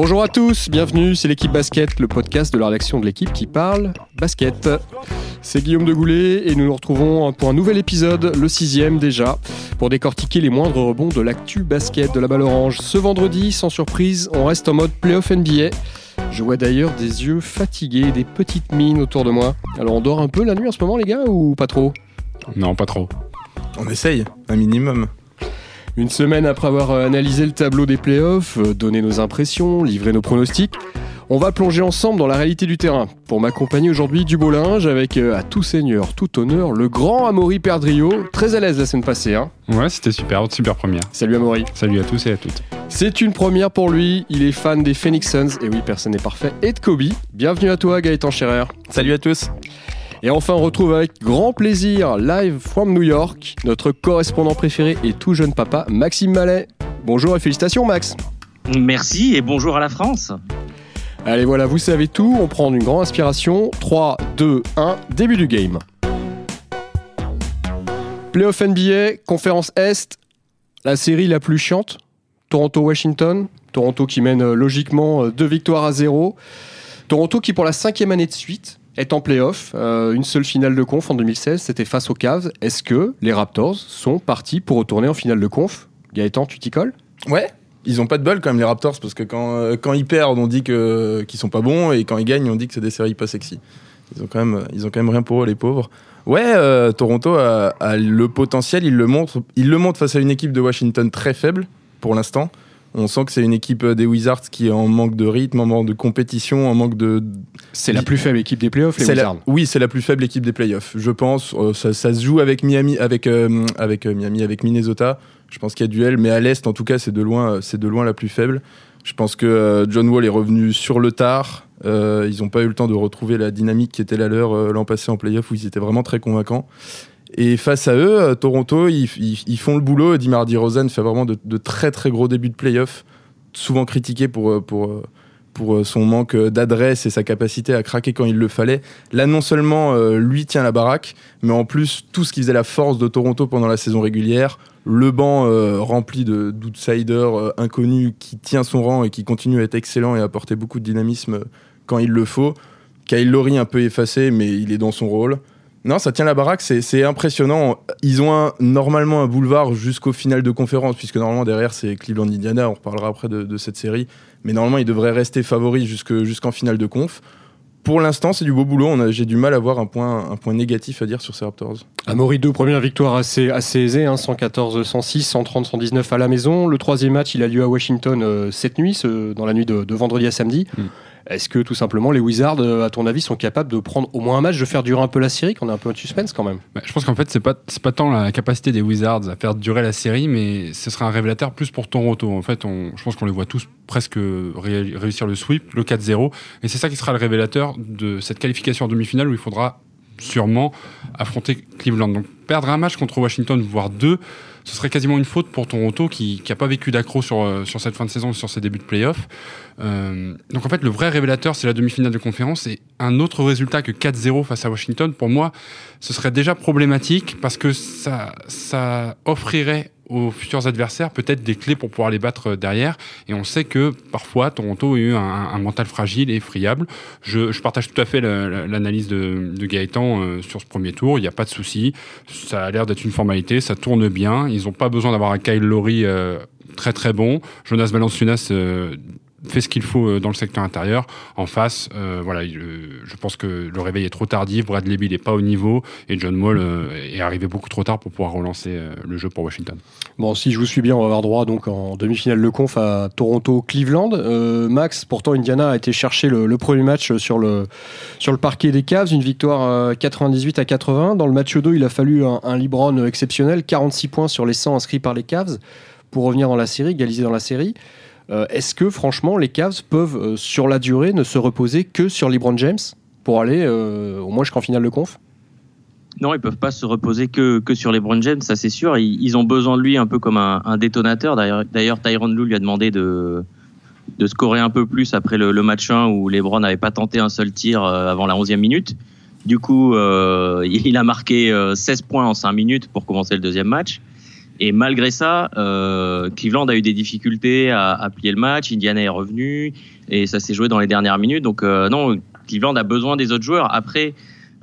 Bonjour à tous, bienvenue, c'est l'équipe basket, le podcast de la rédaction de l'équipe qui parle basket. C'est Guillaume de Goulet et nous nous retrouvons pour un nouvel épisode, le sixième déjà, pour décortiquer les moindres rebonds de l'actu basket de la balle orange. Ce vendredi, sans surprise, on reste en mode playoff NBA. Je vois d'ailleurs des yeux fatigués, des petites mines autour de moi. Alors on dort un peu la nuit en ce moment les gars ou pas trop? Non, pas trop. On essaye, un minimum. Une semaine après avoir euh, analysé le tableau des playoffs, euh, donné nos impressions, livré nos pronostics, on va plonger ensemble dans la réalité du terrain. Pour m'accompagner aujourd'hui du beau linge avec euh, à tout seigneur, tout honneur, le grand Amaury Perdrio, très à l'aise la semaine passée. Hein Ouais, c'était super, super première. Salut Amaury. Salut à tous et à toutes. C'est une première pour lui, il est fan des Phoenix Suns, et oui, personne n'est parfait, et de Kobe. Bienvenue à toi Gaëtan Scherer. Salut à tous. Et enfin, on retrouve avec grand plaisir, live from New York, notre correspondant préféré et tout jeune papa, Maxime Mallet. Bonjour et félicitations, Max. Merci et bonjour à la France. Allez, voilà, vous savez tout. On prend une grande inspiration. 3, 2, 1, début du game. Playoff NBA, conférence Est, la série la plus chiante. Toronto-Washington. Toronto qui mène euh, logiquement euh, deux victoires à zéro. Toronto qui, pour la cinquième année de suite, est en playoff. Euh, une seule finale de conf en 2016, c'était face aux Cavs. Est-ce que les Raptors sont partis pour retourner en finale de conf? Gaëtan, tu t'y colles? Ouais, ils ont pas de bol quand même les Raptors parce que quand, euh, quand ils perdent on dit que qu'ils sont pas bons et quand ils gagnent on dit que c'est des séries pas sexy. Ils ont quand même ils ont quand même rien pour eux les pauvres. Ouais, euh, Toronto a, a le potentiel, il le montre, il le montre face à une équipe de Washington très faible pour l'instant. On sent que c'est une équipe des Wizards qui est en manque de rythme, en manque de compétition, en manque de. C'est la plus faible équipe des playoffs, les la- Wizards. oui, c'est la plus faible équipe des playoffs. Je pense. Euh, ça, ça se joue avec Miami, avec euh, avec euh, Miami, avec Minnesota. Je pense qu'il y a duel, mais à l'est, en tout cas, c'est de loin, euh, c'est de loin la plus faible. Je pense que euh, John Wall est revenu sur le tard. Euh, ils n'ont pas eu le temps de retrouver la dynamique qui était la leur euh, l'an passé en playoff où ils étaient vraiment très convaincants. Et face à eux, euh, Toronto, ils, font le boulot. Et Dimardi Rosen fait vraiment de, très très gros débuts de playoff, souvent critiqué pour, euh, pour, euh, pour son manque d'adresse et sa capacité à craquer quand il le fallait. Là, non seulement lui tient la baraque, mais en plus, tout ce qui faisait la force de Toronto pendant la saison régulière, le banc rempli de- d'outsiders euh, inconnus qui tient son rang et qui continue à être excellent et à apporter beaucoup de dynamisme quand il le faut. Kyle Lowry un peu effacé, mais il est dans son rôle. Non, ça tient la baraque, c'est impressionnant. Ils ont un- normalement un boulevard jusqu'au final de conférence, puisque normalement derrière c'est Cleveland-Indiana, on reparlera après de, de cette série. Mais normalement, ils devraient rester favoris jusque- jusqu'en finale de conf. Pour l'instant, c'est du beau boulot. On a- J'ai du mal à voir un point, un point négatif à dire sur ces Raptors. Amaury 2, première victoire assez, assez aisée, hein, 114-106, 130-119 à la maison. Le troisième match, il a lieu à Washington euh, cette nuit, ce- dans la nuit de, de vendredi à samedi. Mm. Est-ce que tout simplement les Wizards, euh, à ton avis, sont capables de prendre au moins un match, de faire durer un peu la série, qu'on a un peu de suspense quand même? Bah, je pense qu'en fait, c'est pas, pas tant la capacité des Wizards à faire durer la série, mais ce sera un révélateur plus pour Toronto. En fait, on, je pense qu'on les voit tous presque ré- réussir le sweep, le 4-0. Et c'est ça qui sera le révélateur de cette qualification en demi-finale où il faudra sûrement affronter Cleveland. Donc perdre un match contre Washington, voire deux, ce serait quasiment une faute pour Toronto qui n'a pas vécu d'accro sur, euh, sur cette fin de saison, sur ses débuts de playoff. Euh, donc en fait, le vrai révélateur, c'est la demi-finale de conférence. Et un autre résultat que 4-0 face à Washington, pour moi, ce serait déjà problématique parce que ça, ça offrirait aux futurs adversaires peut-être des clés pour pouvoir les battre euh, derrière. Et on sait que parfois Toronto a eu un, mental fragile et friable. Je, je partage tout à fait la- la- l'analyse de, de Gaëtan euh, sur ce premier tour. Il n'y a pas de souci. Ça a l'air d'être une formalité. Ça tourne bien. Ils n'ont pas besoin d'avoir un Kyle Lowry euh, très très bon. Jonas Valanciunas euh, fait ce qu'il faut euh, dans le secteur intérieur. En face, euh, voilà, il, euh, je pense que le réveil est trop tardif. Bradley Beal n'est pas au niveau et John Wall est arrivé beaucoup trop tard pour pouvoir relancer le jeu pour Washington. Bon, si je vous suis bien, on va avoir droit donc en demi-finale de conf à Toronto-Cleveland. Max, pourtant Indiana a été chercher le, premier match sur le, sur le parquet des Cavs, une victoire euh, 98 à 80. Dans le match 2, il a fallu un, un exceptionnel, 46 points sur les 100 inscrits par les Cavs pour revenir dans la série, égaliser dans la série. Euh, Est-ce que franchement les Cavs peuvent euh, sur la durée ne se reposer que sur LeBron James pour aller euh, au moins jusqu'en finale de conf? Non, ils peuvent pas se reposer que, que sur les James, ça c'est sûr. Ils, ils ont besoin de lui un peu comme un, détonateur. D'ailleurs, Tyron Lue lui a demandé de, de scorer un peu plus après le, match 1 où LeBron n'avait pas tenté un seul tir avant la 11e minute. Du coup, il a marqué euh, 16 points en 5 minutes pour commencer le deuxième match. Et malgré ça, euh, Cleveland a eu des difficultés à, à, plier le match. Indiana est revenu et ça s'est joué dans les dernières minutes. Donc euh, non, Cleveland a besoin des autres joueurs. Après,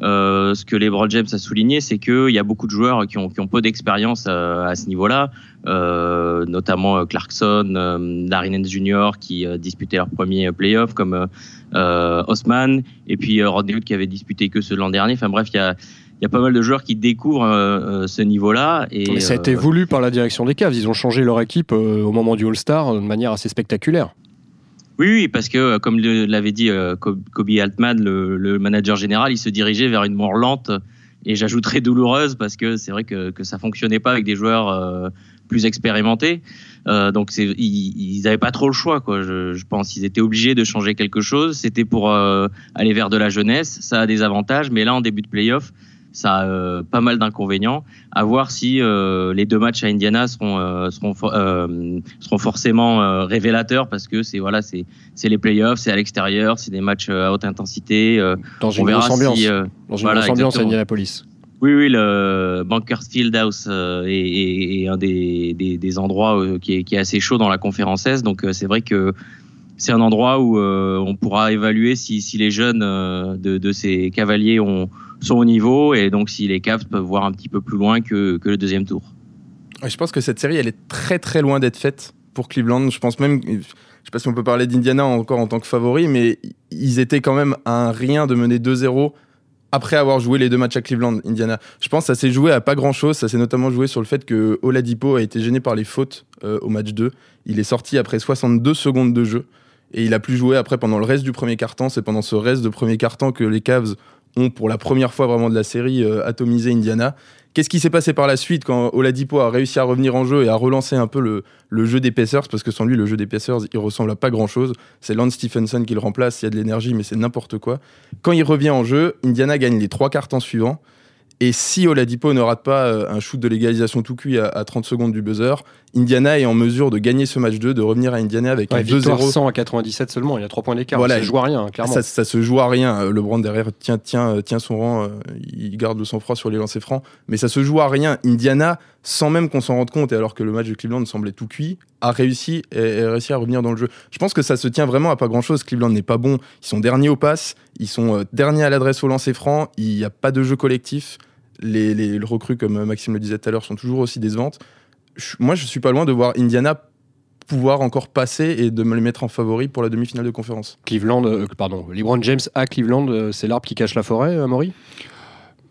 euh, ce que LeBron James a souligné, c'est qu'il y a beaucoup de joueurs qui ont, qui ont peu d'expérience euh, à ce niveau-là, euh, notamment Clarkson, Larry Nance Jr. qui disputait leur premier playoff, comme Osman, et puis Rodney qui avait disputé que ce l'an dernier. Enfin bref, il y a il y a pas mal de joueurs qui découvrent euh, ce niveau-là. Et, ça a été voulu par la direction des Cavs. Ils ont changé leur équipe au moment du All-Star de manière assez spectaculaire. Oui, oui, parce que euh, comme l'avait dit euh, Kobe Altman, le, manager général, il se dirigeait vers une mort lente et j'ajouterais douloureuse parce que c'est vrai que, que ça fonctionnait pas avec des joueurs euh, plus expérimentés. donc ils n'avaient pas trop le choix, quoi. Je, je, pense ils étaient obligés de changer quelque chose. C'était pour aller vers de la jeunesse. Ça a des avantages, mais là en début de playoff, ça a euh, pas mal d'inconvénients. À voir si euh, les deux matchs à Indiana seront euh, seront seront forcément révélateurs parce que c'est voilà c'est c'est les playoffs, c'est à l'extérieur, c'est des matchs à haute intensité. dans une grosse ambiance. dans une grosse ambiance à Indianapolis. Oui, oui, le Bankers Field House est, un des, des, des endroits qui est, qui est assez chaud dans la conférence S. Donc c'est vrai que c'est un endroit où on pourra évaluer si, si les jeunes de, de, ces cavaliers ont, sont au niveau et donc si les Cavs peuvent voir un petit peu plus loin que, que le deuxième tour. Je pense que cette série, elle est très très loin d'être faite pour Cleveland. Je pense même, je sais pas si on peut parler d'Indiana encore en tant que favori, mais ils étaient quand même à un rien de mener 2-0 après avoir joué les deux matchs à Cleveland, Indiana. Je pense que ça s'est joué à pas grand chose. Ça s'est notamment joué sur le fait que Oladipo a été gêné par les fautes euh, au match 2. Il est sorti après 62 secondes de jeu et il a plus joué après pendant le reste du premier quart-temps. C'est pendant ce reste de premier quart-temps que les Cavs ont pour la première fois vraiment de la série euh, atomisé Indiana. Qu'est-ce qui s'est passé par la suite quand Oladipo a réussi à revenir en jeu et à relancer un peu le, le jeu des Pacers? Parce que sans lui, le jeu des Pacers, il ressemble à pas grand-chose. C'est Lance Stephenson qui le remplace, il y a de l'énergie, mais c'est n'importe quoi. Quand il revient en jeu, Indiana gagne les trois quarts temps suivants. Et si Oladipo ne rate pas euh, un shoot de légalisation tout cuit à, 30 secondes du buzzer, Indiana est en mesure de gagner ce match 2, de revenir à Indiana avec un 2-0. 100 à 97 seulement, il y a 3 points d'écart. Voilà, ça se joue à rien, clairement. Ça, ça, se joue à rien. Euh, LeBron derrière tient, tient, euh, tient son rang, il garde le sang-froid sur les lancers francs, mais ça se joue à rien. Indiana, sans même qu'on s'en rende compte, et alors que le match de Cleveland semblait tout cuit, a réussi, et, réussi à revenir dans le jeu. Je pense que ça se tient vraiment à pas grand-chose. Cleveland n'est pas bon. Ils sont derniers au pass, ils sont derniers à l'adresse au lancer franc, il n'y a pas de jeu collectif les, recrues, comme Maxime le disait tout à l'heure, sont toujours aussi décevantes. moi, je suis pas loin de voir Indiana pouvoir encore passer et de me les mettre en favori pour la demi-finale de conférence. Cleveland, euh, pardon, LeBron James à Cleveland, euh, c'est l'arbre qui cache la forêt, euh, Maury?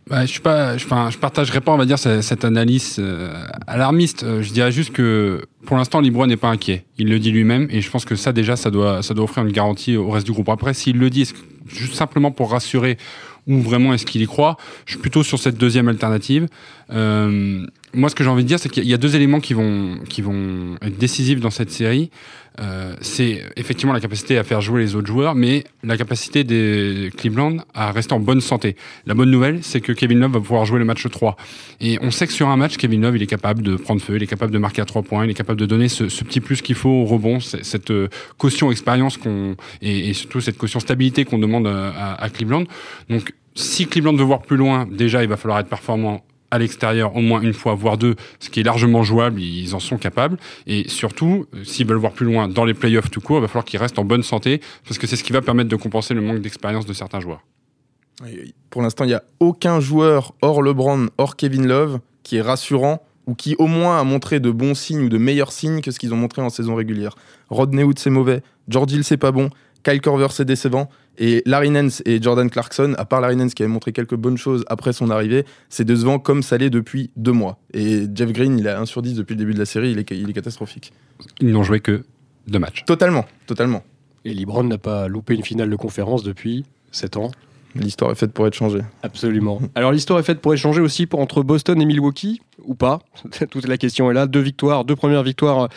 Bah, je suis pas, je, je partagerai pas, on va dire, cette, analyse alarmiste. Je dirais juste que pour l'instant, LeBron n'est pas inquiet. Il le dit lui-même, et je pense que ça déjà, ça doit, ça doit offrir une garantie au reste du groupe. Après, s'il le dit, juste simplement pour rassurer ou vraiment est-ce qu'il y croit Je suis plutôt sur cette deuxième alternative. Euh, moi, ce que j'ai envie de dire, c'est qu'il y a deux éléments qui vont, qui vont être décisifs dans cette série. Euh, c'est effectivement la capacité à faire jouer les autres joueurs, mais la capacité des Cleveland à rester en bonne santé. La bonne nouvelle, c'est que Kevin Love va pouvoir jouer le match 3. Et on sait que sur un match, Kevin Love, il est capable de prendre feu, il est capable de marquer à 3 points, il est capable de donner ce, petit plus qu'il faut au rebond, cette euh, caution expérience qu'on et, surtout cette caution stabilité qu'on demande à Cleveland. Donc si Cleveland veut voir plus loin, déjà, il va falloir être performant à l'extérieur au moins une fois, voire deux, ce qui est largement jouable, ils en sont capables. Et surtout, s'ils veulent voir plus loin dans les playoffs tout court, il va falloir qu'ils restent en bonne santé, parce que c'est ce qui va permettre de compenser le manque d'expérience de certains joueurs. Pour l'instant, il n'y a aucun joueur hors LeBron, hors Kevin Love, qui est rassurant ou qui au moins a montré de bons signes ou de meilleurs signes que ce qu'ils ont montré en saison régulière. Rodney Hood, c'est mauvais. George Hill, c'est pas bon. Kyle Korver, c'est décevant. Et Larry Nance et Jordan Clarkson, à part Larry Nance qui avait montré quelques bonnes choses après son arrivée, c'est décevant comme ça l'est depuis deux mois. Et Jeff Green, il a 1 sur 10 depuis le début de la série, il est, il est catastrophique. Ils n'ont joué que deux matchs. Totalement, totalement. Et LeBron n'a pas loupé une finale de conférence depuis 7 ans. L'histoire est faite pour être changée. Absolument. Alors l'histoire est faite pour être changée aussi entre Boston et Milwaukee, ou pas Toute la question est là. Deux victoires, deux premières victoires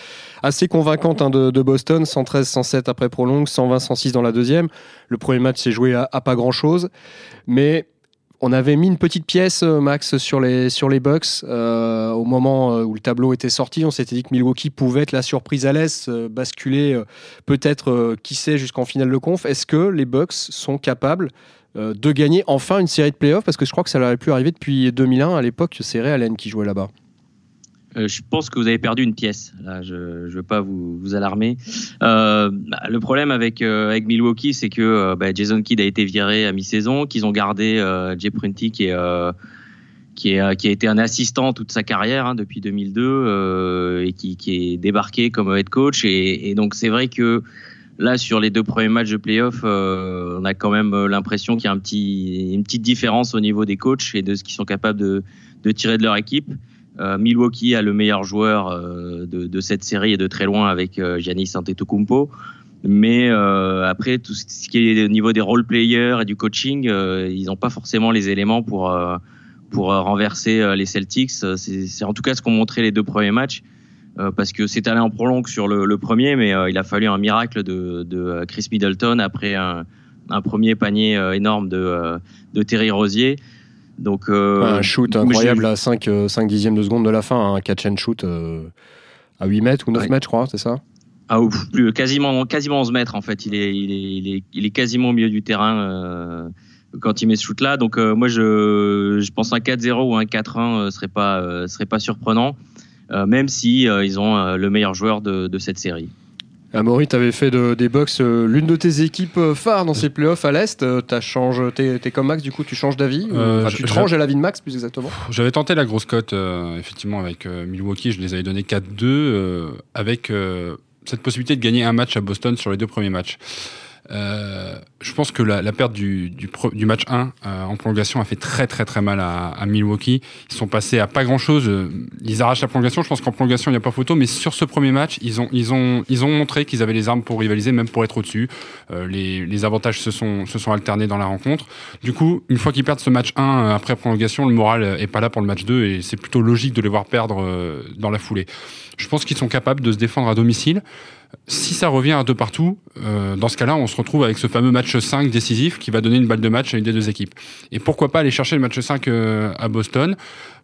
assez convaincantes hein, de, Boston, 113-107 après prolongue, 120-106 dans la deuxième. Le premier match s'est joué à, pas grand-chose, mais on avait mis une petite pièce, euh, Max, sur les, sur les Bucks euh, au moment euh, où le tableau était sorti. On s'était dit que Milwaukee pouvait être la surprise à l'Est, basculer peut-être, qui sait, jusqu'en finale de conf. Est-ce que les Bucks sont capables de gagner enfin une série de playoffs parce que je crois que ça n'aurait plus arrivé depuis 2001. À l'époque, c'est Ray Allen qui jouait là-bas. Euh, je pense que vous avez perdu une pièce. Là, je ne veux pas vous, vous alarmer. Euh, bah, le problème avec, euh, avec Milwaukee, c'est que euh, bah, Jason Kidd a été viré à mi-saison, qu'ils ont gardé euh, Jay Prunty, qui est, euh, qui, est, qui a été un assistant toute sa carrière hein, depuis 2002 euh, et qui, qui est débarqué comme head coach. Et donc, c'est vrai que là, sur les deux premiers matchs de playoff, euh, on a quand même l'impression qu'il y a un petit, une petite différence au niveau des coachs et de ce qu'ils sont capables de, de tirer de leur équipe. Euh, Milwaukee a le meilleur joueur euh, de, de, cette série et de très loin avec euh, Giannis Antetokounmpo. Mais euh, après, tout ce qui est au niveau des role players et du coaching, euh, ils n'ont pas forcément les éléments pour, euh, pour renverser euh, les Celtics. C'est en tout cas ce qu'ont montré les deux premiers matchs. Euh, parce que c'est allé en prolongue sur le, le premier, mais euh, il a fallu un miracle de, de Chris Middleton après un, un premier panier euh, énorme de, de Terry Rosier. Donc, euh, un shoot incroyable à 5, 5 dixièmes de seconde de la fin, un catch and shoot euh, à 8 mètres ou 9 Ouais. mètres, je crois, c'est ça? Ah, plus, quasiment, quasiment 11 mètres en fait. Il est, il est, il est, il est quasiment au milieu du terrain euh, quand il met ce shoot-là. Donc euh, moi, je, je pense un 4-0 ou un 4-1 euh, serait pas, euh, serait pas surprenant, euh, même si euh, ils ont euh, le meilleur joueur de, de cette série. Amaury, tu avais fait de- des euh, l'une de tes équipes euh, phares dans ces playoffs à l'Est. Euh, T'es t'es comme Max, du coup, tu changes d'avis Euh, enfin, Tu te ranges à l'avis de Max, plus exactement J'avais tenté la grosse cote, euh, effectivement, avec euh, Milwaukee. Je les avais donné 4-2, euh, avec euh, cette possibilité de gagner un match à Boston sur les deux premiers matchs. Euh, je pense que la, la perte du, du, du match 1 euh, en prolongation a fait très très très mal à, à Milwaukee. Ils sont passés à pas grand chose. Ils arrachent la prolongation. Je pense qu'en prolongation il n'y a pas photo, mais sur ce premier match, ils ont ils ont ils ont montré qu'ils avaient les armes pour rivaliser, même pour être au-dessus. Euh, les, les avantages se sont se sont alternés dans la rencontre. Du coup, une fois qu'ils perdent ce match 1 euh, après prolongation, le moral euh, est pas là pour le match 2 et c'est plutôt logique de les voir perdre euh, dans la foulée. Je pense qu'ils sont capables de se défendre à domicile. Si ça revient à deux partout, euh, dans ce cas-là, on se retrouve avec ce fameux match 5 décisif qui va donner une balle de match à une des deux équipes. Et pourquoi pas aller chercher le match 5 euh, à Boston?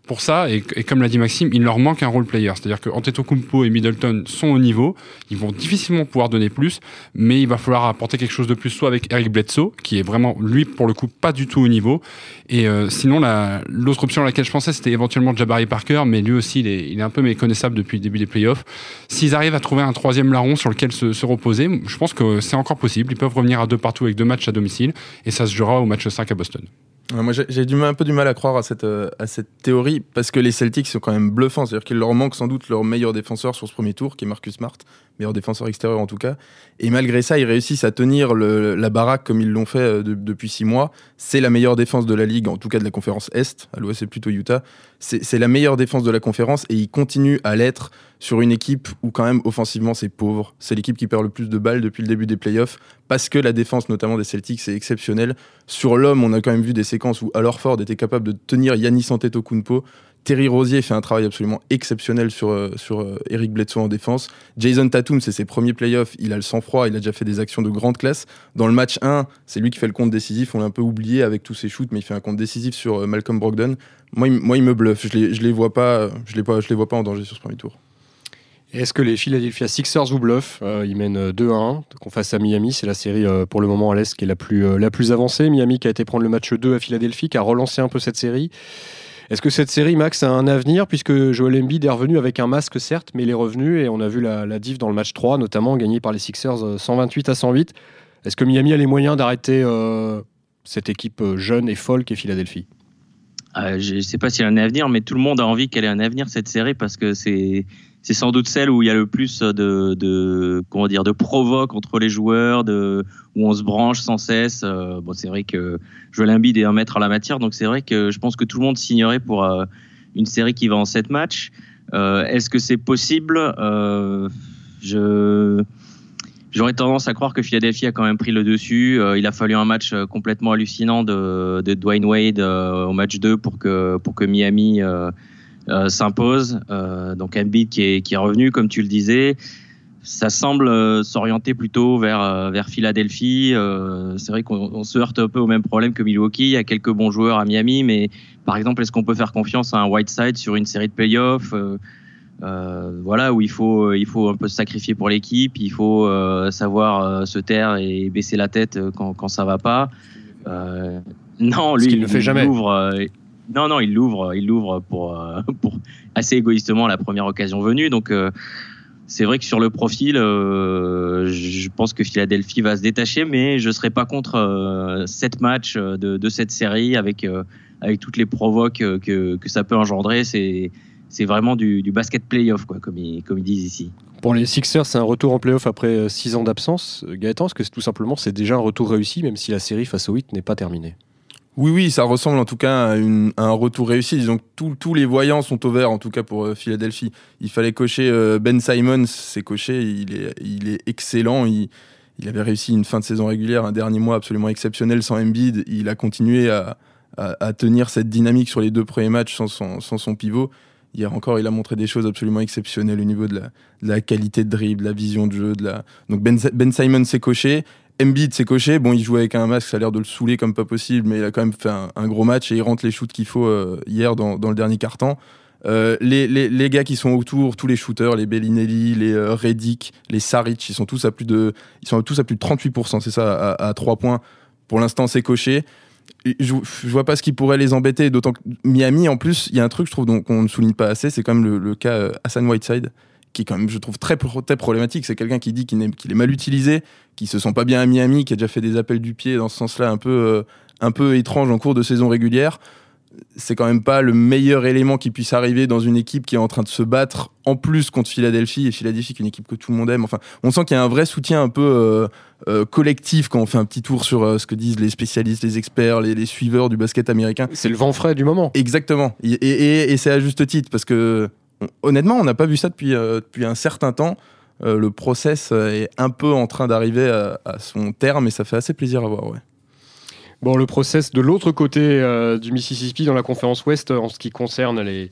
Pour ça, et, comme l'a dit Maxime, il leur manque un role player. C'est-à-dire que Antetokounmpo et Middleton sont au niveau, ils vont difficilement pouvoir donner plus, mais il va falloir apporter quelque chose de plus, soit avec Eric Bledsoe, qui est vraiment, lui, pour le coup, pas du tout au niveau. Et euh, sinon, la- l'autre option à laquelle je pensais, c'était éventuellement Jabari Parker, mais lui aussi, il est, il est un peu méconnaissable depuis le début des playoffs. S'ils arrivent à trouver un troisième larron sur lequel se, se reposer, je pense que c'est encore possible. Ils peuvent revenir à deux partout avec deux matchs à domicile, et ça se jouera au match 5 à Boston. Moi, j'ai un peu du mal à croire à cette, euh, à cette théorie parce que les Celtics sont quand même bluffants. C'est-à-dire qu'il leur manque sans doute leur meilleur défenseur sur ce premier tour, qui est Marcus Smart, meilleur défenseur extérieur en tout cas. Et malgré ça, ils réussissent à tenir la baraque comme ils l'ont fait euh, de- depuis six mois. C'est la meilleure défense de la ligue, en tout cas de la conférence Est. À l'Ouest, c'est plutôt Utah. C'est la meilleure défense de la conférence et ils continuent à l'être sur une équipe où quand même offensivement c'est pauvre. C'est l'équipe qui perd le plus de balles depuis le début des playoffs parce que la défense notamment des Celtics est exceptionnelle. Sur l'homme, on a quand même vu des séquences où Al Horford était capable de tenir Yanis Antetokounmpo. Terry Rosier fait un travail absolument exceptionnel sur, euh, sur euh, Eric Bledsoe en défense. Jason Tatum, c'est ses premiers playoffs, il a le sang-froid, il a déjà fait des actions de grande classe. Dans le match 1, c'est lui qui fait le compte décisif, on l'a un peu oublié avec tous ses shoots, mais il fait un compte décisif sur euh, Malcolm Brogdon. Moi, il, moi, il me bluffe, je je les je pas, je les vois pas en danger sur ce premier tour. Est-ce que les Philadelphia Sixers vous bluffent Euh, Ils mènent euh, 2 à 1 qu'on face à Miami? C'est la série euh, pour le moment à l'Est qui est la plus, euh, la plus avancée. Miami qui a été prendre le match 2 à Philadelphie, qui a relancé un peu cette série. Est-ce que cette série, Max, a un avenir? Puisque Joel Embiid est revenu avec un masque, certes, mais il est revenu et on a vu la, la div dans le match 3, notamment gagné par les Sixers euh, 128 à 108. Est-ce que Miami a les moyens d'arrêter euh, cette équipe euh, jeune et folle qu'est Philadelphie? Euh, je ne sais pas s'il y a un avenir, mais tout le monde a envie qu'elle ait un avenir cette série parce que c'est c'est sans doute celle où il y a le plus de, de comment dire de provoques entre les joueurs, de où on se branche sans cesse. Euh, bon, c'est vrai que Joel Embiid est un maître en la matière, donc c'est vrai que je pense que tout le monde signerait pour euh, une série qui va en sept matchs. Est-ce que c'est possible? Je J'aurais tendance à croire que Philadelphie a quand même pris le dessus. Euh, il a fallu un match euh, complètement hallucinant de, Dwayne Wade euh, au match 2 pour que, pour que Miami s'impose. Donc Embiid qui est, qui est revenu, comme tu le disais. Ça semble s'orienter plutôt vers, vers Philadelphie. C'est vrai qu'on on se heurte un peu au même problème que Milwaukee. Il y a quelques bons joueurs à Miami, mais par exemple, est-ce qu'on peut faire confiance à un Whiteside sur une série de playoffs euh, voilà où il faut il faut un peu se sacrifier pour l'équipe il faut euh, savoir euh, se taire et baisser la tête quand, quand ça va pas non lui qu'il ne fait il jamais. ouvre Non, non, il l'ouvre, il l'ouvre pour, pour assez égoïstement la première occasion venue. Donc, c'est vrai que sur le profil, je pense que Philadelphie va se détacher, mais je serais pas contre sept matchs de, de, cette série avec avec toutes les provoques que, que ça peut engendrer. C'est c'est vraiment du, du, basket playoff, quoi, comme ils, comme ils disent ici. Pour les Sixers, c'est un retour en playoff après 6 ans d'absence. Gaëtan, est-ce que tout simplement c'est déjà un retour réussi, même si la série face au 8 n'est pas terminée? Oui, oui, ça ressemble en tout cas à, un retour réussi. Disons que tous les voyants sont au vert, en tout cas pour euh, Philadelphie. Il fallait cocher euh, Ben Simons, c'est coché, il est, il est excellent. Il, il, avait réussi une fin de saison régulière, un dernier mois absolument exceptionnel sans Embiid. Il a continué à, à, tenir cette dynamique sur les deux premiers matchs sans son, sans son pivot. Hier encore, il a montré des choses absolument exceptionnelles au niveau de la, qualité de dribble, de la vision de jeu. De la... Donc Ben, ben Simon s'est coché. Embiid s'est coché. Bon, il jouait avec un masque, ça a l'air de le saouler comme pas possible, mais il a quand même fait un, gros match et il rentre les shoots qu'il faut euh, hier dans, le dernier quart-temps. Euh, les, gars qui sont autour, tous les shooters, les Bellinelli, les euh, Reddick, les Saric, ils sont tous à plus de, ils sont tous à plus de 38%, c'est ça, à, à 3 points. Pour l'instant, c'est coché je, je, vois pas ce qui pourrait les embêter, d'autant que Miami, en plus, il y a un truc, je trouve, qu'on ne souligne pas assez, c'est quand même le, cas euh, Hassan Whiteside, qui est quand même, je trouve, très, très problématique. C'est quelqu'un qui dit qu'il est, mal utilisé, qui se sent pas bien à Miami, qui a déjà fait des appels du pied dans ce sens-là un peu, euh, un peu étrange en cours de saison régulière c'est quand même pas le meilleur élément qui puisse arriver dans une équipe qui est en train de se battre en plus contre Philadelphie et Philadelphie qui est une équipe que tout le monde aime. Enfin, on sent qu'il y a un vrai soutien un peu euh, euh, collectif quand on fait un petit tour sur euh, ce que disent les spécialistes, les experts, les, suiveurs du basket américain. C'est le vent frais du moment. Exactement. Et, c'est à juste titre parce que honnêtement, on n'a pas vu ça depuis, depuis un certain temps. le process est un peu en train d'arriver à, à, son terme et ça fait assez plaisir à voir. Ouais. Bon, le process de l'autre côté euh, du Mississippi dans la conférence Ouest, en ce qui concerne les,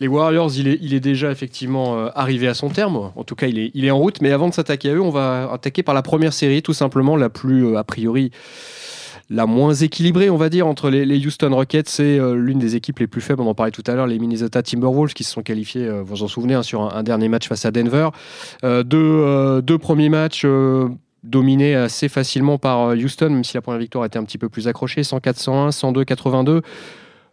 les Warriors, il est, il est déjà effectivement euh, arrivé à son terme. En tout cas, il est, il est en route. Mais avant de s'attaquer à eux, on va attaquer par la première série, tout simplement la plus, euh, a priori, la moins équilibrée, on va dire, entre les, Houston Rockets et l'une des équipes les plus faibles. On en parlait tout à l'heure, les Minnesota Timberwolves, qui se sont qualifiés, vous vous en souvenez, hein, sur un, dernier match face à Denver. deux, deux premiers matchs dominé assez facilement par euh, Houston, même si la première victoire était un petit peu plus accrochée, 104-101, 102-82.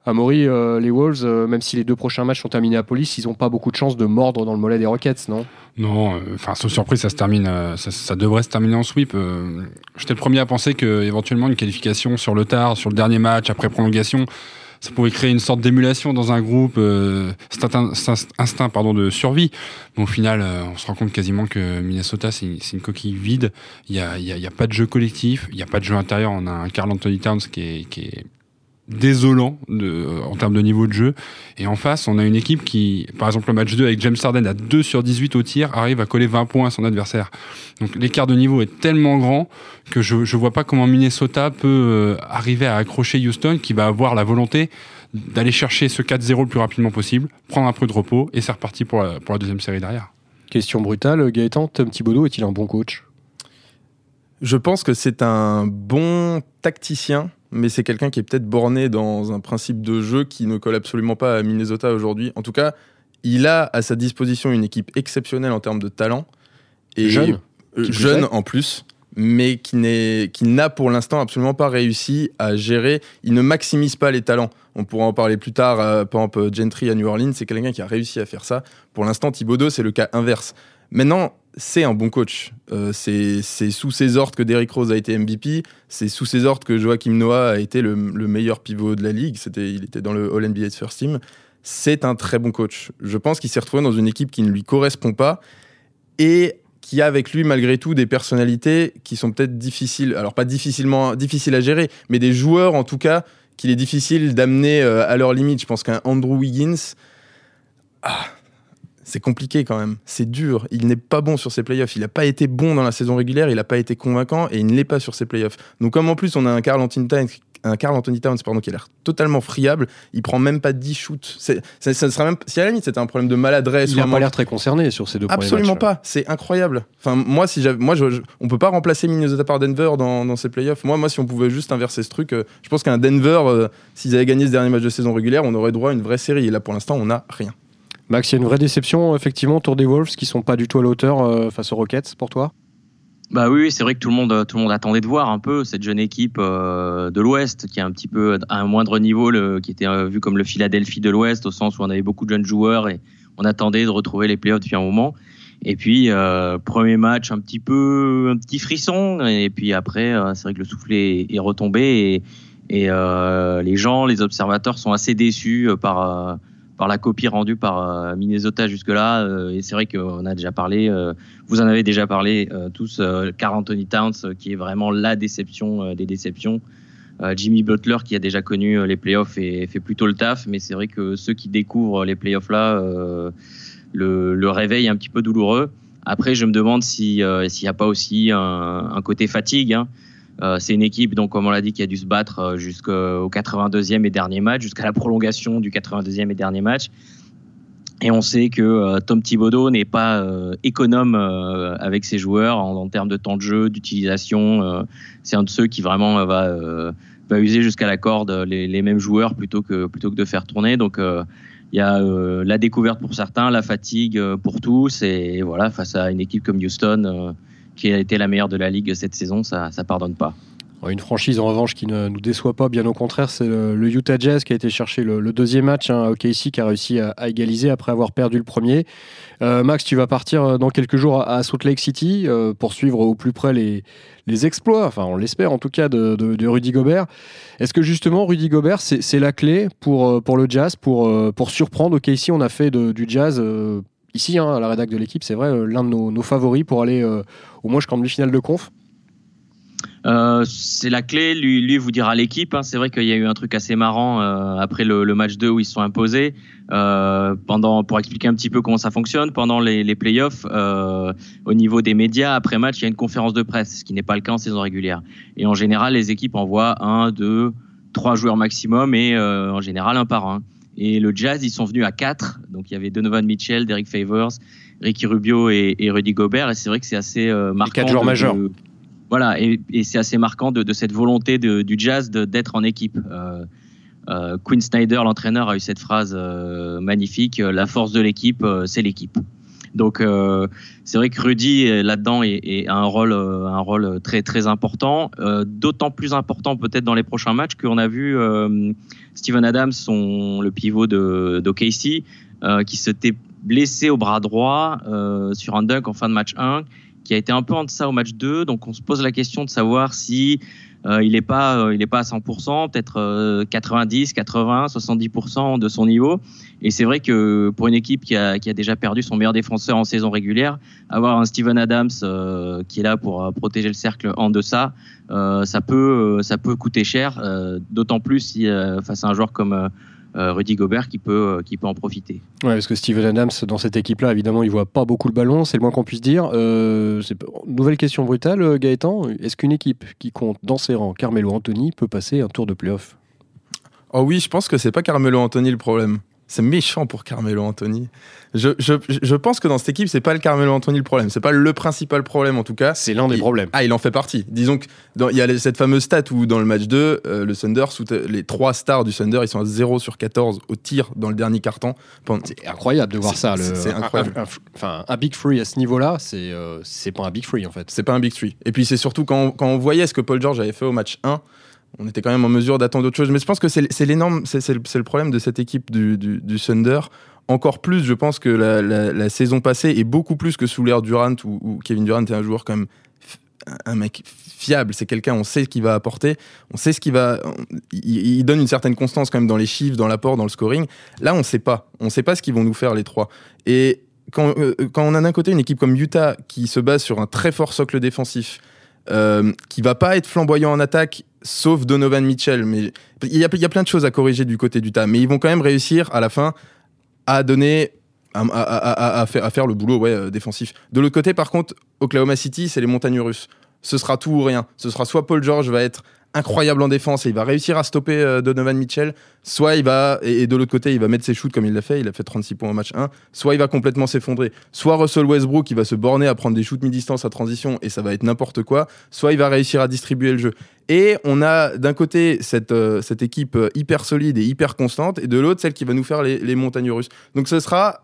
Amaury, euh, les Wolves, euh, même si les deux prochains matchs sont terminés à Police, ils n'ont pas beaucoup de chances de mordre dans le mollet des Rockets, non? Non, enfin, sauf surprise, ça se termine, ça, devrait se terminer en sweep. J'étais le premier à penser que éventuellement une qualification sur le tard, sur le dernier match après prolongation, ça pouvait créer une sorte d'émulation dans un groupe, euh, instinct pardon, de survie. Mais au final, euh, on se rend compte quasiment que Minnesota, c'est une, coquille vide. Il n'y a, y a, y a, pas de jeu collectif, il n'y a pas de jeu intérieur. On a un Carl Anthony Towns qui est, qui est désolant de, euh, en termes de niveau de jeu. Et en face, on a une équipe qui, par exemple, le match 2 avec James Harden à 2 sur 18 au tir, arrive à coller 20 points à son adversaire. Donc l'écart de niveau est tellement grand que je ne vois pas comment Minnesota peut euh, arriver à accrocher Houston qui va avoir la volonté d'aller chercher ce 4-0 le plus rapidement possible, prendre un peu de repos et c'est reparti pour la, pour la deuxième série derrière. Question brutale, Gaëtan, Tom Thibodeau est-il un bon coach? Je pense que c'est un bon tacticien mais c'est quelqu'un qui est peut-être borné dans un principe de jeu qui ne colle absolument pas à Minnesota aujourd'hui. En tout cas, il a à sa disposition une équipe exceptionnelle en termes de talent. Et jeune. Euh, jeune en plus, mais qui, n'est, qui n'a pour l'instant absolument pas réussi à gérer. Il ne maximise pas les talents. On pourra en parler plus tard. Euh, par exemple, Gentry à New Orleans, c'est quelqu'un qui a réussi à faire ça. Pour l'instant, Thibodeau, c'est le cas inverse. Maintenant, c'est un bon coach. Euh, c'est sous ses ordres que Derrick Rose a été MVP. C'est sous ses ordres que Joachim Noah a été le, meilleur pivot de la ligue. il était dans le All NBA First Team. C'est un très bon coach. Je pense qu'il s'est retrouvé dans une équipe qui ne lui correspond pas et qui a avec lui malgré tout des personnalités qui sont peut-être difficiles, alors pas difficilement difficiles à gérer, mais des joueurs en tout cas qu'il est difficile d'amener euh, à leur limite. Je pense qu'un Andrew Wiggins, ah, c'est compliqué quand même. C'est dur. Il n'est pas bon sur ses playoffs. Il n'a pas été bon dans la saison régulière. Il n'a pas été convaincant et il ne l'est pas sur ses playoffs. Donc, comme en plus, on a un Carl Anthony Towns, un Carl Anthony Towns pardon, qui a l'air totalement friable, il prend même pas 10 shoots. Ça, sera même, si à la limite c'était un problème de maladresse. Il n'a pas l'air très concerné sur ces deux Absolument pas. C'est incroyable. Enfin, moi, si moi je, on peut pas remplacer Minnesota par Denver dans, dans ces playoffs. Moi, moi, si on pouvait juste inverser ce truc, euh, je pense qu'un Denver, euh, s'ils avaient gagné ce dernier match de saison régulière, on aurait droit à une vraie série. Et là, pour l'instant, on n'a rien. Max, il y a une vraie déception effectivement autour des Wolves qui sont pas du tout à l'auteur euh, face aux Rockets pour toi? Bah oui, c'est vrai que tout le monde, tout le monde attendait de voir un peu cette jeune équipe euh, de l'Ouest qui est un petit peu à un moindre niveau, qui était euh, vu comme le Philadelphie de l'Ouest au sens où on avait beaucoup de jeunes joueurs et on attendait de retrouver les playoffs depuis un moment. Et puis euh, premier match un petit peu, un petit frisson et puis après c'est vrai que le soufflet est, retombé et, et les gens, les observateurs sont assez déçus par par la copie rendue par euh, Minnesota jusque-là. Euh, et c'est vrai qu'on a déjà parlé, euh, vous en avez déjà parlé tous, Carl Anthony Towns, qui est vraiment la déception des déceptions. Jimmy Butler, qui a déjà connu les playoffs et fait plutôt le taf, mais c'est vrai que ceux qui découvrent les playoffs là, le, réveil est un petit peu douloureux. Après, je me demande s'il n'y a pas aussi un, un côté fatigue. Hein. Euh, c'est une équipe, donc comme on l'a dit, qui a dû se battre euh, jusqu'au 82e et dernier match, jusqu'à la prolongation du 82e et dernier match. Et on sait que euh, Tom Thibodeau n'est pas économe avec ses joueurs en, termes de temps de jeu, d'utilisation. c'est un de ceux qui vraiment va, user jusqu'à la corde les, mêmes joueurs plutôt que, plutôt que de faire tourner. Donc il y a la découverte pour certains, la fatigue pour tous. Et, voilà, face à une équipe comme Houston qui a été la meilleure de la ligue cette saison, ça ne pardonne pas. Une franchise en revanche qui ne nous déçoit pas, bien au contraire, c'est le, Utah Jazz qui a été chercher le, deuxième match. Hein, qui a réussi à, égaliser après avoir perdu le premier. Euh, Max, tu vas partir euh, dans quelques jours à, Salt Lake City euh, pour suivre au plus près les, les exploits, enfin on l'espère en tout cas, de, de, Rudy Gobert. Est-ce que justement Rudy Gobert, c'est la clé pour, pour le Jazz, pour, pour surprendre OKC On a fait du Jazz ici, hein, à la rédac de l'équipe, c'est vrai, euh, l'un de nos, favoris pour aller euh, au moins jusqu'en demi-finale de conf euh, c'est la clé, lui, lui vous dira l'équipe. Hein. C'est vrai qu'il y a eu un truc assez marrant après le, match 2 où ils se sont imposés. pendant, pour expliquer un petit peu comment ça fonctionne, pendant les, les playoffs, au niveau des médias, après match, il y a une conférence de presse, ce qui n'est pas le cas en saison régulière. Et en général, les équipes envoient un, deux, trois joueurs maximum et en général un par un. Et le Jazz, ils sont venus à quatre. Donc il y avait Donovan Mitchell, Derek Favors, Ricky Rubio et, Rudy Gobert. Et c'est vrai que c'est assez euh, marquant. quatre joueurs majeurs. voilà, et, c'est assez marquant de, cette volonté du Jazz d'être en équipe. Euh, euh, Quinn Snyder, l'entraîneur, a eu cette phrase magnifique la force de l'équipe, c'est l'équipe. Donc euh, c'est vrai que Rudy là-dedans est, a un rôle, euh, un rôle très très important, euh, d'autant plus important peut-être dans les prochains matchs qu'on a vu Steven Adams, son, le pivot de d'OKC, qui s'était blessé au bras droit sur un dunk en fin de match 1 qui a été un peu en deçà au match 2. Donc on se pose la question de savoir si euh, il n'est pas, euh, il pas à 100%, peut-être 90, 80, 70% de son niveau. Et c'est vrai que pour une équipe qui a, qui a, déjà perdu son meilleur défenseur en saison régulière, avoir un Steven Adams euh, qui est là pour protéger le cercle en deçà, ça peut, ça peut coûter cher. D'autant plus si face à un joueur comme euh, Rudy Gobert qui peut, euh, qui peut en profiter. Ouais, parce que Steven Adams, dans cette équipe-là, évidemment, il voit pas beaucoup le ballon, c'est le moins qu'on puisse dire. Euh, nouvelle question brutale, Gaëtan. Est-ce qu'une équipe qui compte dans ses rangs Carmelo Anthony peut passer un tour de playoff? Oh oui, je pense que c'est pas Carmelo Anthony le problème. C'est méchant pour Carmelo Anthony. Je, je, je, pense que dans cette équipe, c'est pas le Carmelo Anthony le problème. C'est pas le principal problème en tout cas. C'est l'un des problèmes. Ah, il en fait partie. Disons que il y a cette fameuse stat où dans le match 2, euh, le Thunder, les trois stars du Thunder, ils sont à 0 sur 14 au tir dans le dernier carton. C'est incroyable de voir ça. C'est incroyable. enfin, un, big free à ce niveau-là, c'est euh, c'est pas un big free en fait. C'est pas un big free. Et puis c'est surtout quand, quand on voyait ce que Paul George avait fait au match 1 on était quand même en mesure d'attendre autre chose. Mais je pense que c'est l'énorme, c'est le, problème de cette équipe du, du, Thunder. Encore plus, je pense que la, saison passée, et beaucoup plus que sous l'ère Durant, où, Kevin Durant est un joueur quand même un mec fiable, c'est quelqu'un, on sait ce qu'il va apporter, on sait ce qu'il va. Il, donne une certaine constance quand même dans les chiffres, dans l'apport, dans le scoring. Là, on ne sait pas. On ne sait pas ce qu'ils vont nous faire les trois. Et quand, euh, quand on a d'un côté une équipe comme Utah qui se base sur un très fort socle défensif, euh, qui va pas être flamboyant en attaque, sauf Donovan Mitchell. Mais il y, a, y a plein de choses à corriger du côté d'Utah. Mais ils vont quand même réussir à la fin à donner. À, faire, à faire, le boulot ouais, euh, défensif. De l'autre côté, par contre, Oklahoma City, c'est les montagnes russes. Ce sera tout ou rien. Ce sera soit Paul George va être incroyable en défense et il va réussir à stopper euh, Donovan Mitchell, soit il va, et, de l'autre côté, il va mettre ses shoots comme il l'a fait, il a fait 36 points au match 1, soit il va complètement s'effondrer, soit Russell Westbrook qui va se borner à prendre des shoots mi-distance à transition et ça va être n'importe quoi, soit il va réussir à distribuer le jeu. Et on a d'un côté cette, euh, cette équipe euh, hyper solide et hyper constante, et de l'autre celle qui va nous faire les, les montagnes russes. Donc ce sera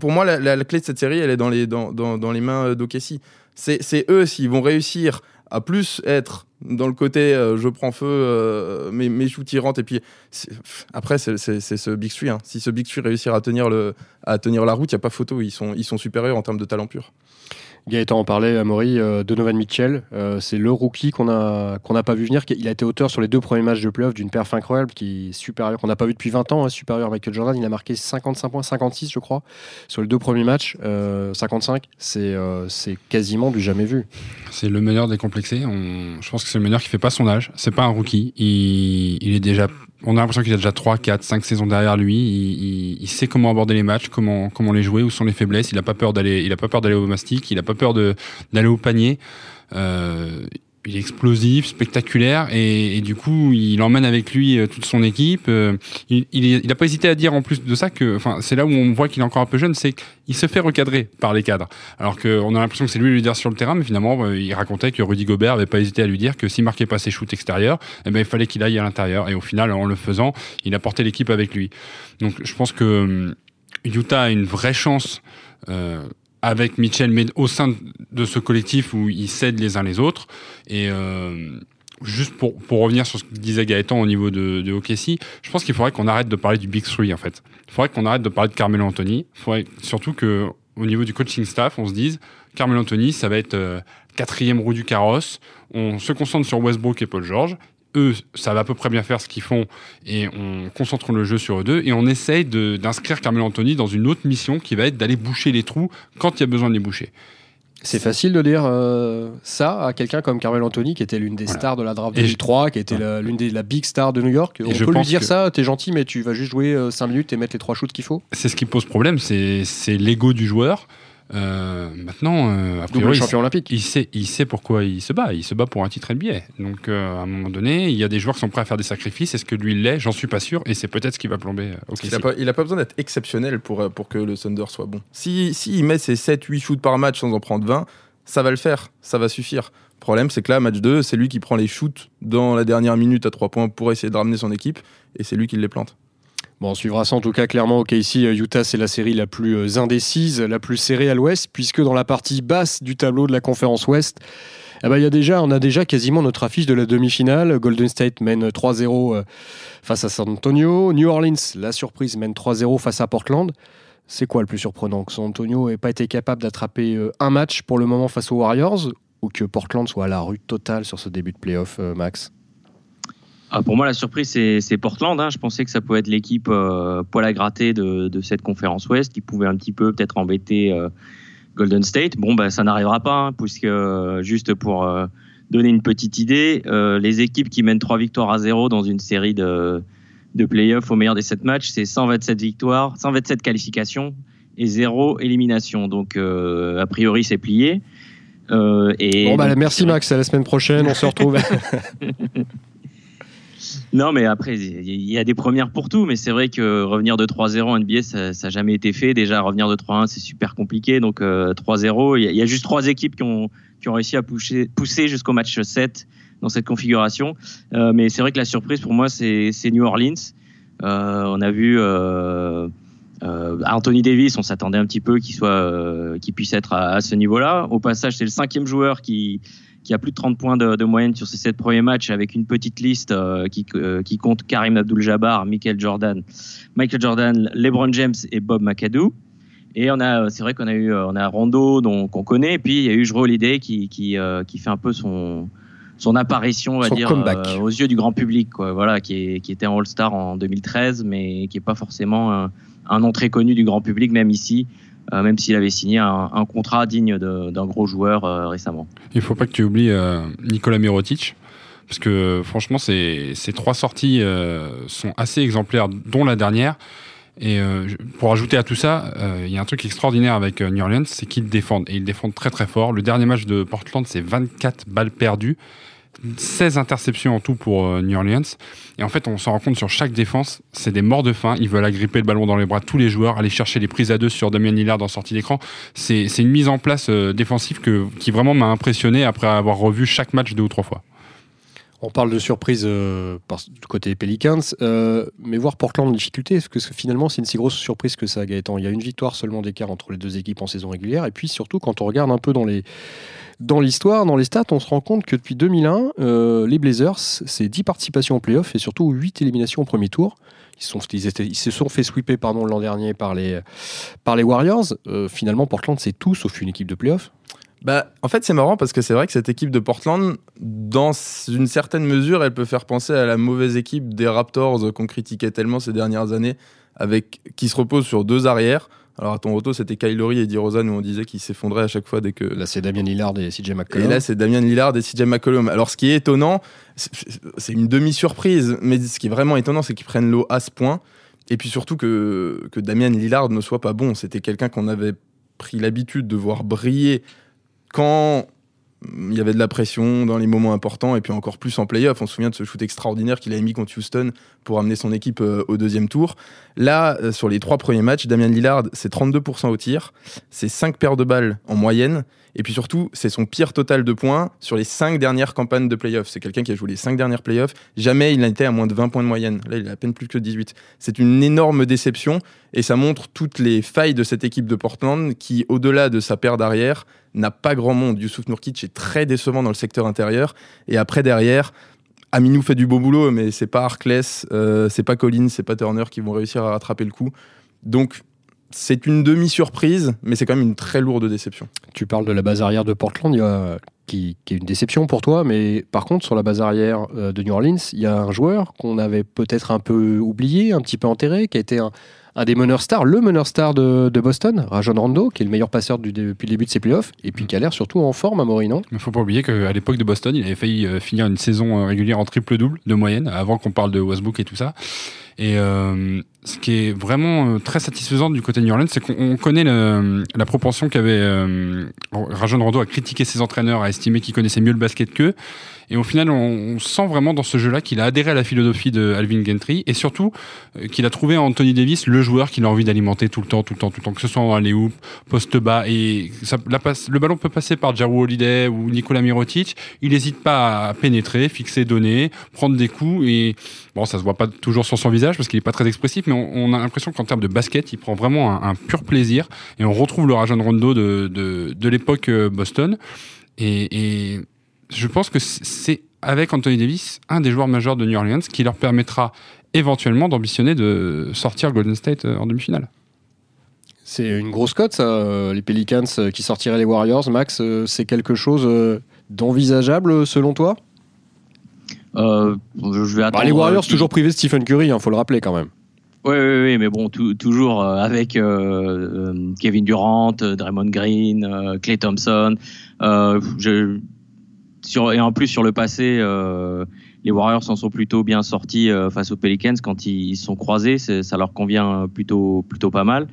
pour moi, la, clé de cette série, elle est dans les, dans, dans, dans les mains d'Okessi. C'est eux, s'ils vont réussir à plus être dans le côté euh, je prends feu, euh, mes, mes shoots rentrent, et puis après, c'est ce Big Three. Hein. Si ce Big Three réussit à tenir, la route, il n'y a pas photo, ils sont supérieurs en termes de talent pur. Gaëtan en parlait, Amaury, euh, Donovan Mitchell, euh, c'est le rookie qu'on n'a pas vu venir. Il a été auteur sur les deux premiers matchs de playoff d'une perf incroyable qui est supérieure, qu'on n'a pas vu depuis 20 ans, hein, supérieur à Michael Jordan. Il a marqué 55 points, 56 je crois, sur les deux premiers matchs. 55, euh, c'est quasiment du jamais vu. C'est le meilleur décomplexé. On... Je pense que c'est le meilleur qui fait pas son âge. C'est pas un rookie. Il, il est déjà on a l'impression qu'il a déjà 3, 4, 5 saisons derrière lui. Il, sait comment aborder les matchs, comment, comment les jouer, où sont les faiblesses. Il n'a pas peur d'aller, il a pas peur d'aller au mastic, il n'a pas peur d'aller au panier. Euh, il est explosif, spectaculaire, et, du coup, il emmène avec lui euh, toute son équipe. Euh, il, il, a pas hésité à dire en plus de ça que, enfin, c'est là où on voit qu'il est encore un peu jeune, c'est qu'il se fait recadrer par les cadres. Alors qu'on a l'impression que c'est lui le leader sur le terrain, mais finalement, euh, il racontait que Rudy Gobert avait pas hésité à lui dire que s'il marquait pas ses shoots extérieurs, eh ben, il fallait qu'il aille à l'intérieur. Et au final, en le faisant, il a porté l'équipe avec lui. Donc, je pense que Utah a une vraie chance. Euh, avec Mitchell, mais au sein de ce collectif où ils s'aident les uns les autres. Et euh, juste pour, pour revenir sur ce que disait Gaëtan au niveau de, de OKC, je pense qu'il faudrait qu'on arrête de parler du Big Three en fait. Il faudrait qu'on arrête de parler de Carmelo Anthony. Il faudrait surtout que au niveau du coaching staff, on se dise Carmelo Anthony, ça va être euh, quatrième roue du carrosse. On se concentre sur Westbrook et Paul George eux, ça va à peu près bien faire ce qu'ils font et on concentre le jeu sur eux deux et on essaye d'inscrire Carmelo Anthony dans une autre mission qui va être d'aller boucher les trous quand il y a besoin de les boucher. C'est facile de dire euh, ça à quelqu'un comme Carmelo Anthony, qui était l'une des stars de la draft 2003, qui était l'une des la big star de New York. On peut lui dire ça, t'es gentil, mais tu vas juste jouer 5 euh, minutes et mettre les trois shoots qu'il faut. C'est ce qui pose problème, c'est l'ego du joueur. Euh, maintenant, euh, a champion olympique. Il sait, il sait pourquoi il se bat. Il se bat pour un titre NBA. Donc, euh, à un moment donné, il y a des joueurs qui sont prêts à faire des sacrifices. Est-ce que lui il l'est? J'en suis pas sûr. Et c'est peut-être ce qui va plomber. Euh, il, a pas, il a pas besoin d'être exceptionnel pour, pour que le Thunder soit bon. Si, si il met ses 7-8 shoots par match sans en prendre 20, ça va le faire. Ça va suffire. Le problème, c'est que là, match 2, c'est lui qui prend les shoots dans la dernière minute à 3 points pour essayer de ramener son équipe. Et c'est lui qui les plante. On suivra ça en tout cas clairement. Ok, ici, euh, Utah, c'est la série la plus euh, indécise, la plus serrée à l'ouest, puisque dans la partie basse du tableau de la conférence ouest, eh ben, y a déjà, on a déjà quasiment notre affiche de la demi-finale. Golden State mène 3-0 euh, face à San Antonio. New Orleans, la surprise, mène 3-0 face à Portland. C'est quoi le plus surprenant? Que San Antonio n'ait pas été capable d'attraper un match pour le moment face aux Warriors ou que Portland soit à la rue totale sur ce début de playoff, Max? Ah, pour moi, la surprise, c'est Portland. Hein. Je pensais que ça pouvait être l'équipe euh, poil à gratter de, de, cette conférence Ouest qui pouvait un petit peu peut-être embêter euh, Golden State. Bon, bah, ça n'arrivera pas, hein, puisque euh, juste pour euh, donner une petite idée, les équipes qui mènent trois victoires à zéro dans une série de, de playoffs au meilleur des sept matchs, c'est 127 victoires, 127 qualifications et zéro élimination. Donc, a priori, c'est plié. et bon, bah, merci Max, à la semaine prochaine, on se retrouve. Non, mais après, il y a des premières pour tout, mais c'est vrai que revenir de 3-0 en NBA, ça n'a jamais été fait. Déjà, revenir de 3-1, c'est super compliqué. Donc, 3-0, euh, il y, a juste trois équipes qui ont, réussi à pousser, jusqu'au match 7 dans cette configuration. Euh, mais c'est vrai que la surprise pour moi, c'est New Orleans. Euh, on a vu Anthony Davis, on s'attendait un petit peu qu'il soit, puisse être à ce niveau-là. Au passage, c'est le cinquième joueur qui qui a plus de 30 points de, moyenne sur ses sept premiers matchs avec une petite liste euh, qui, euh, qui, compte Karim Abdul-Jabbar, Michael Jordan, Michael Jordan, LeBron James et Bob McAdoo. Et on a, c'est vrai qu'on a eu, on a Rondo dont qu'on connaît, et puis il y a eu Jrue Holiday qui qui, euh, qui fait un peu son son apparition, on va dire, aux yeux du grand public, quoi. Voilà, qui, est, qui était un All-Star en 2013, mais qui est pas forcément un, un nom très connu du grand public, même ici. Euh, même s'il avait signé un, contrat digne d'un gros joueur euh, récemment. Il ne faut pas que tu oublies euh, Nicolas Mirotic, parce que franchement, ces, ces trois sorties sont assez exemplaires, dont la dernière. Et pour ajouter à tout ça, il y a un truc extraordinaire avec New Orleans, c'est qu'ils défendent. Et ils défendent très très fort. Le dernier match de Portland, c'est 24 balles perdues. 16 interceptions en tout pour euh, New Orleans. Et en fait, on s'en rend compte sur chaque défense, c'est des morts de faim. Ils veulent agripper le ballon dans les bras de tous les joueurs, aller chercher les prises à deux sur Damien Lillard en sortie d'écran. C'est une mise en place euh, défensive que, qui vraiment m'a impressionné après avoir revu chaque match deux ou trois fois. On parle de surprise euh, du côté Pelicans, mais voir Portland en difficulté, est-ce que finalement c'est une si grosse surprise que ça, Gaëtan? Il y a une victoire seulement d'écart entre les deux équipes en saison régulière, et puis surtout quand on regarde un peu dans les dans l'histoire, dans les stats, on se rend compte que depuis 2001, euh, les Blazers, c'est 10 participations en playoff et surtout 8 éliminations au premier tour. Ils, sont, ils, étaient- ils se sont fait sweeper pardon, l'an dernier par les, par les Warriors. Euh, finalement, Portland, c'est tout sauf une équipe de playoff. Bah, en fait, c'est marrant parce que c'est vrai que cette équipe de Portland, dans une certaine mesure, elle peut faire penser à la mauvaise équipe des Raptors qu'on critiquait tellement ces dernières années, avec qui se repose sur deux arrières. Alors à Toronto, c'était Kyle Lowry et Eddie Rosen où on disait qu'ils s'effondraient à chaque fois dès que. Là, c'est Damien Lillard et CJ Et McCollum. là, c'est Damian Lillard et CJ McCollum. Alors, ce qui est étonnant, c'est- une demi-surprise, mais ce qui est vraiment étonnant, c'est qu'ils prennent l'eau à ce point. Et puis surtout que, que Damian Lillard ne soit pas bon. C'était quelqu'un qu'on avait pris l'habitude de voir briller quand il y avait de la pression dans les moments importants et puis encore plus en playoff. On se souvient de ce shoot extraordinaire qu'il avait mis contre Houston pour amener son équipe euh, au deuxième tour. Là, euh, sur les trois premiers matchs, Damian Lillard, c'est 32% au tir, c'est 5 paires de balles en moyenne. Et puis surtout, c'est son pire total de points sur les 5 dernières campagnes de playoffs. C'est quelqu'un qui a joué les 5 dernières playoffs. Jamais il n'a été à moins de 20 points de moyenne. Là, il a à peine plus que 18. C'est une énorme déception et ça montre toutes les failles de cette équipe de Portland qui, au-delà de sa paire d'arrière, n'a pas grand monde. Youssouf Nourkic est très décevant dans le secteur intérieur. Et après, derrière, Aminou fait du beau boulot, mais c'est pas Harkless, euh, c'est pas Collins, c'est pas Turner qui vont réussir à rattraper le coup. Donc, c'est une demi-surprise, mais c'est quand même une très lourde déception. Tu parles de la base arrière de Portland, qui, qui est une déception pour toi, mais par contre, sur la base arrière euh, de New Orleans, il y a un joueur qu'on avait peut-être un peu oublié, un petit peu enterré, qui a été un, un des meneurs stars, le meneur star de, de Boston, Rajon Rondo, qui est le meilleur passeur du- depuis le début de ses playoffs, et puis qui a l'air surtout en forme à Maury, non? Il ne faut pas oublier qu'à l'époque de Boston, il avait failli euh, finir une saison euh, régulière en triple-double de moyenne, avant qu'on parle de Westbrook et tout ça. Et euh, ce qui est vraiment euh, très satisfaisant du côté de New Orleans, c'est qu'on on connaît le- la propension qu'avait euh, Rajon Rondo à critiquer ses entraîneurs, à estimer qu'il connaissait mieux le basket qu'eux. Et au final, on, on sent vraiment dans ce jeu-là qu'il a adhéré à la philosophie de Alvin Gentry et surtout euh, qu'il a trouvé en Anthony Davis le joueur qu'il a envie d'alimenter tout le temps, tout le temps, tout le temps, que ce soit en alley poste bas. Et ça, la passe, le ballon peut passer par Jarou Holiday ou Nikola Mirotic. Il n'hésite pas à pénétrer, fixer, donner, prendre des coups. Et bon, ça se voit pas toujours sur son visage parce qu'il est pas très expressif, mais on, a l'impression qu'en termes de basket, il prend vraiment un, un pur plaisir. Et on retrouve le Rajon Rondo de, de, de l'époque euh, Boston. Et, et je pense que c'est avec Anthony Davis un des joueurs majeurs de New Orleans qui leur permettra éventuellement d'ambitionner de sortir Golden State euh, en demi-finale. C'est une grosse cote, ça, euh, les Pelicans euh, qui sortiraient les Warriors. Max, c'est quelque chose d'envisageable selon toi? Euh, je vais Bah. Les Warriors, euh, toujours privés de Stephen Curry, il faut le rappeler quand même. Oui, oui, oui, mais bon, tou- toujours avec euh, Kevin Durant, Draymond Green, euh, Clay Thompson. Euh, je, sur, et en plus, sur le passé, euh, les Warriors s'en sont plutôt bien sortis euh, face aux Pelicans quand ils, se sont croisés. Ça leur convient plutôt, plutôt pas mal.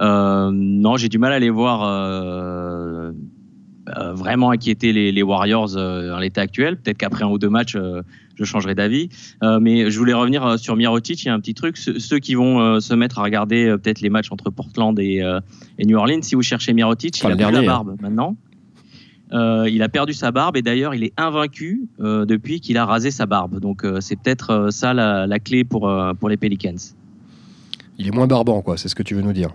Euh, non, j'ai du mal à les voir euh, euh, vraiment inquiéter les, les Warriors euh, dans l'état actuel. Peut-être qu'après un ou deux matchs, euh, je changerai d'avis. Euh, mais je voulais revenir euh, sur Mirotic. Il y a un petit truc. Ceux, ceux qui vont euh, se mettre à regarder euh, peut-être les matchs entre Portland et, euh, et New Orleans, si vous cherchez Mirotic, il a plus la barbe maintenant. Euh, il a perdu sa barbe et d'ailleurs il est invaincu euh, depuis qu'il a rasé sa barbe. Donc euh, c'est peut-être ça la, la clé pour, pour les Pelicans. Il est moins barbant, quoi, c'est ce que tu veux nous dire.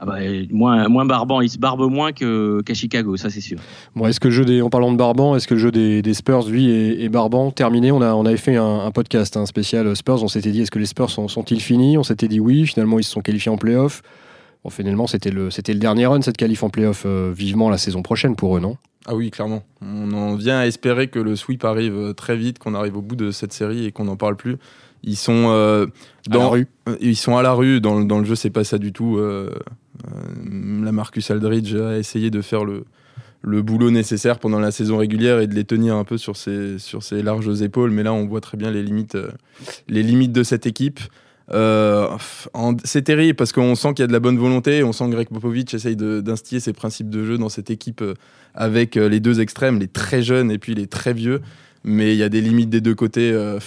Ah bah, moins, moins barbant, il se barbe moins qu'à Chicago, ça c'est sûr. Bon, est-ce que le jeu des, en parlant de Barban, est-ce que le jeu des, des Spurs, lui, est, est Barban terminé on, a, on avait fait un, un podcast un spécial Spurs, on s'était dit est-ce que les Spurs sont, sont-ils finis? On s'était dit oui, finalement ils se sont qualifiés en playoff. Bon, finalement, c'était le, c'était le dernier run, cette qualif en playoff, euh, vivement la saison prochaine pour eux, non? Ah oui, clairement. On en vient à espérer que le sweep arrive euh, très vite, qu'on arrive au bout de cette série et qu'on n'en parle plus. Ils sont euh, Dans la rue. Ils sont à la rue, dans, le- dans le jeu, c'est pas ça du tout. Euh, la Marcus Aldridge a essayé de faire le, le boulot nécessaire pendant la saison régulière et de les tenir un peu sur ses, sur ses larges épaules, mais là on voit très bien les limites, les limites de cette équipe. Euh, c'est terrible parce qu'on sent qu'il y a de la bonne volonté, on sent que Greg Popovich essaye d'instiller ses principes de jeu dans cette équipe euh, avec euh, les deux extrêmes, les très jeunes et puis les très vieux. Mais il y a des limites des deux côtés. euh,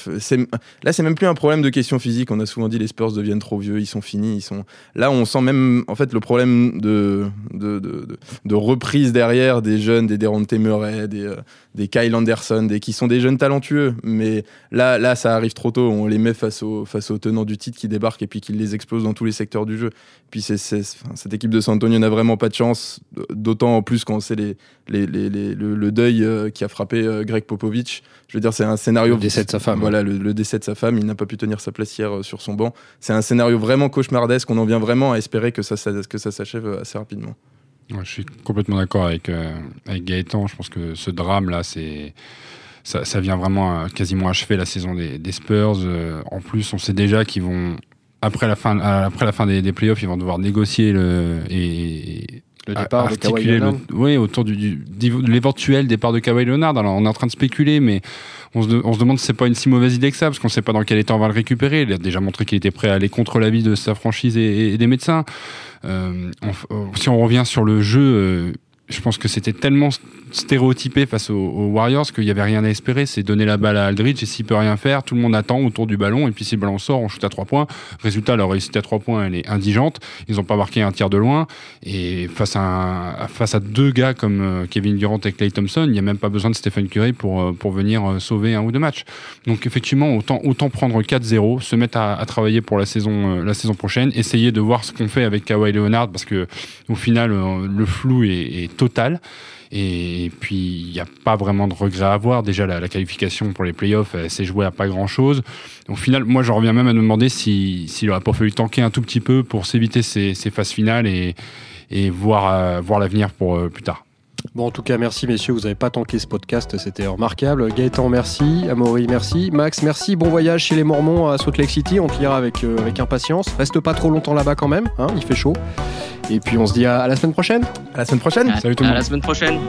là, c'est même plus un problème de question physique. On a souvent dit les Spurs deviennent trop vieux, ils sont finis, ils sont. Là, on sent même en fait le problème de de, de, reprise derrière des jeunes, des Deronte Murray, des euh, des Kyle Anderson, des qui sont des jeunes talentueux. Mais là, là, ça arrive trop tôt. On les met face aux face aux tenants du titre qui débarquent et puis qui les explosent dans tous les secteurs du jeu. Puis c'est, cette équipe de San Antonio n'a vraiment pas de chance, d'autant en plus quand c'est le, le deuil euh, qui a frappé euh, Greg Popovich. Je veux dire, c'est un scénario. Le décès de sa femme. Voilà, le, le décès de sa femme. Il n'a pas pu tenir sa place hier euh, sur son banc. C'est un scénario vraiment cauchemardesque. On en vient vraiment à espérer que ça, ça- que ça s'achève euh, assez rapidement. Ouais, je suis complètement d'accord avec, euh, avec Gaëtan. Je pense que ce drame-là, c'est. Ça, ça vient vraiment quasiment achever la saison des, des Spurs. Euh, en plus, on sait déjà qu'ils vont, après la fin, après la fin des, des playoffs, ils vont devoir négocier le, et, Le départ de Kawhi Leonard. le- oui, autour du, du- de l'éventuel départ de Kawhi Leonard. Alors, on est en train de spéculer, mais on se, de- on se demande si c'est pas une si mauvaise idée que ça, parce qu'on sait pas dans quel état on va le récupérer. Il a déjà montré qu'il était prêt à aller contre l'avis de sa franchise et, et des médecins. Euh, on- euh, si on revient sur le jeu, euh, je pense que c'était tellement stéréotypé face aux, Warriors qu'il n'y avait rien à espérer. C'est donner la balle à Aldridge et s'il peut rien faire, tout le monde attend autour du ballon et puis si le ballon sort, on shoot à trois points. Résultat, leur réussite à trois points, elle est indigente. Ils n'ont pas marqué un tir de loin et face à, face à deux gars comme euh, Kevin Durant et Clay Thompson, il n'y a même pas besoin de Stephen Curry pour, euh, pour venir euh, sauver un ou deux matchs. Donc effectivement, autant, autant prendre 4-0, se mettre à, travailler pour la saison, la saison prochaine, essayer de voir ce qu'on fait avec Kawhi Leonard parce que au final, le flou est, est Et puis, il n'y a pas vraiment de regret à avoir. Déjà, la, qualification pour les playoffs, elle s'est jouée à pas grand-chose. Au final, moi, je reviens même à me demander si- s'il n'aurait pas fallu tanker un tout petit peu pour s'éviter ces, phases finales et, euh, voir l'avenir pour euh, plus tard. Bon, en tout cas, merci messieurs, vous n'avez pas tanké ce podcast, c'était remarquable. Gaëtan, merci. Amaury, merci. Max, merci. Bon voyage chez les Mormons à Salt Lake City, on te lira avec, euh, avec impatience. Reste pas trop longtemps là-bas quand même, hein, il fait chaud. Et puis on se dit à- à la semaine prochaine. À la semaine prochaine. À- Salut tout le à monde. la semaine prochaine.